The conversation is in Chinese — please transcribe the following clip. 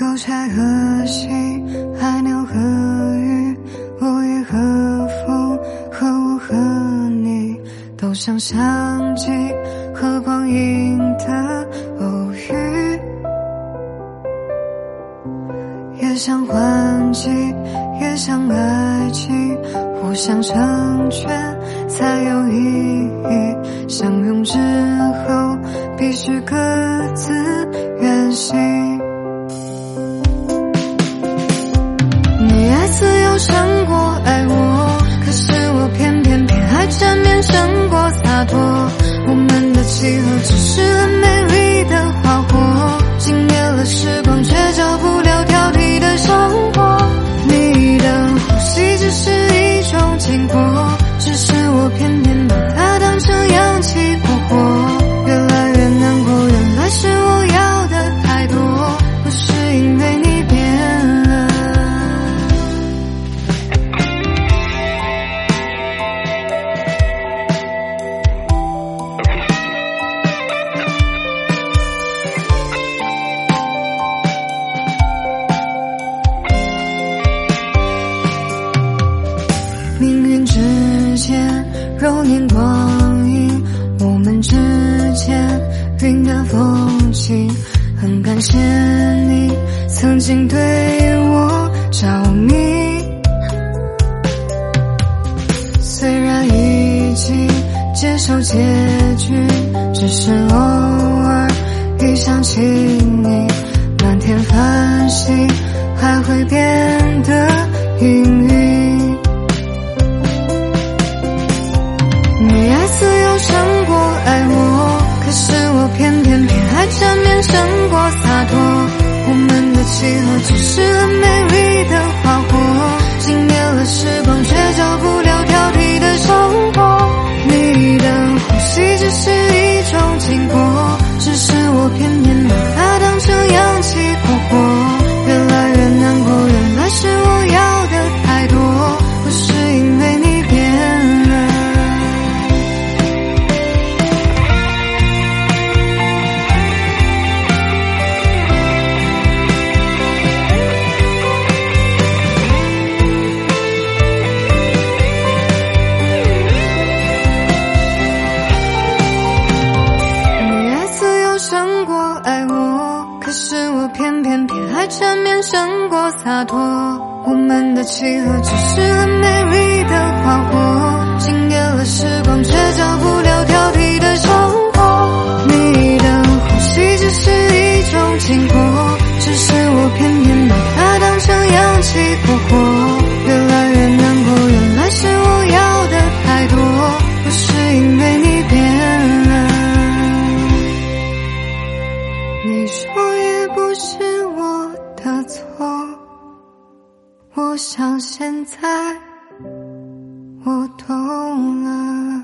邮差何夕，海鸟和鱼，落叶和风，和我和你，都像相机和光影的偶遇，也像换季，也像爱情，互相成全才有意义。相拥之后，必须各自们的契合只是流年光阴，我们之间云淡风轻。很感谢你曾经对我着迷，虽然已经接受结局，只是偶尔一想起你，胜过洒脱，我们的契合只是很胜过洒脱，我们的契合只是很美丽的花火，惊艳了时光，却找不错，我想现在我懂了。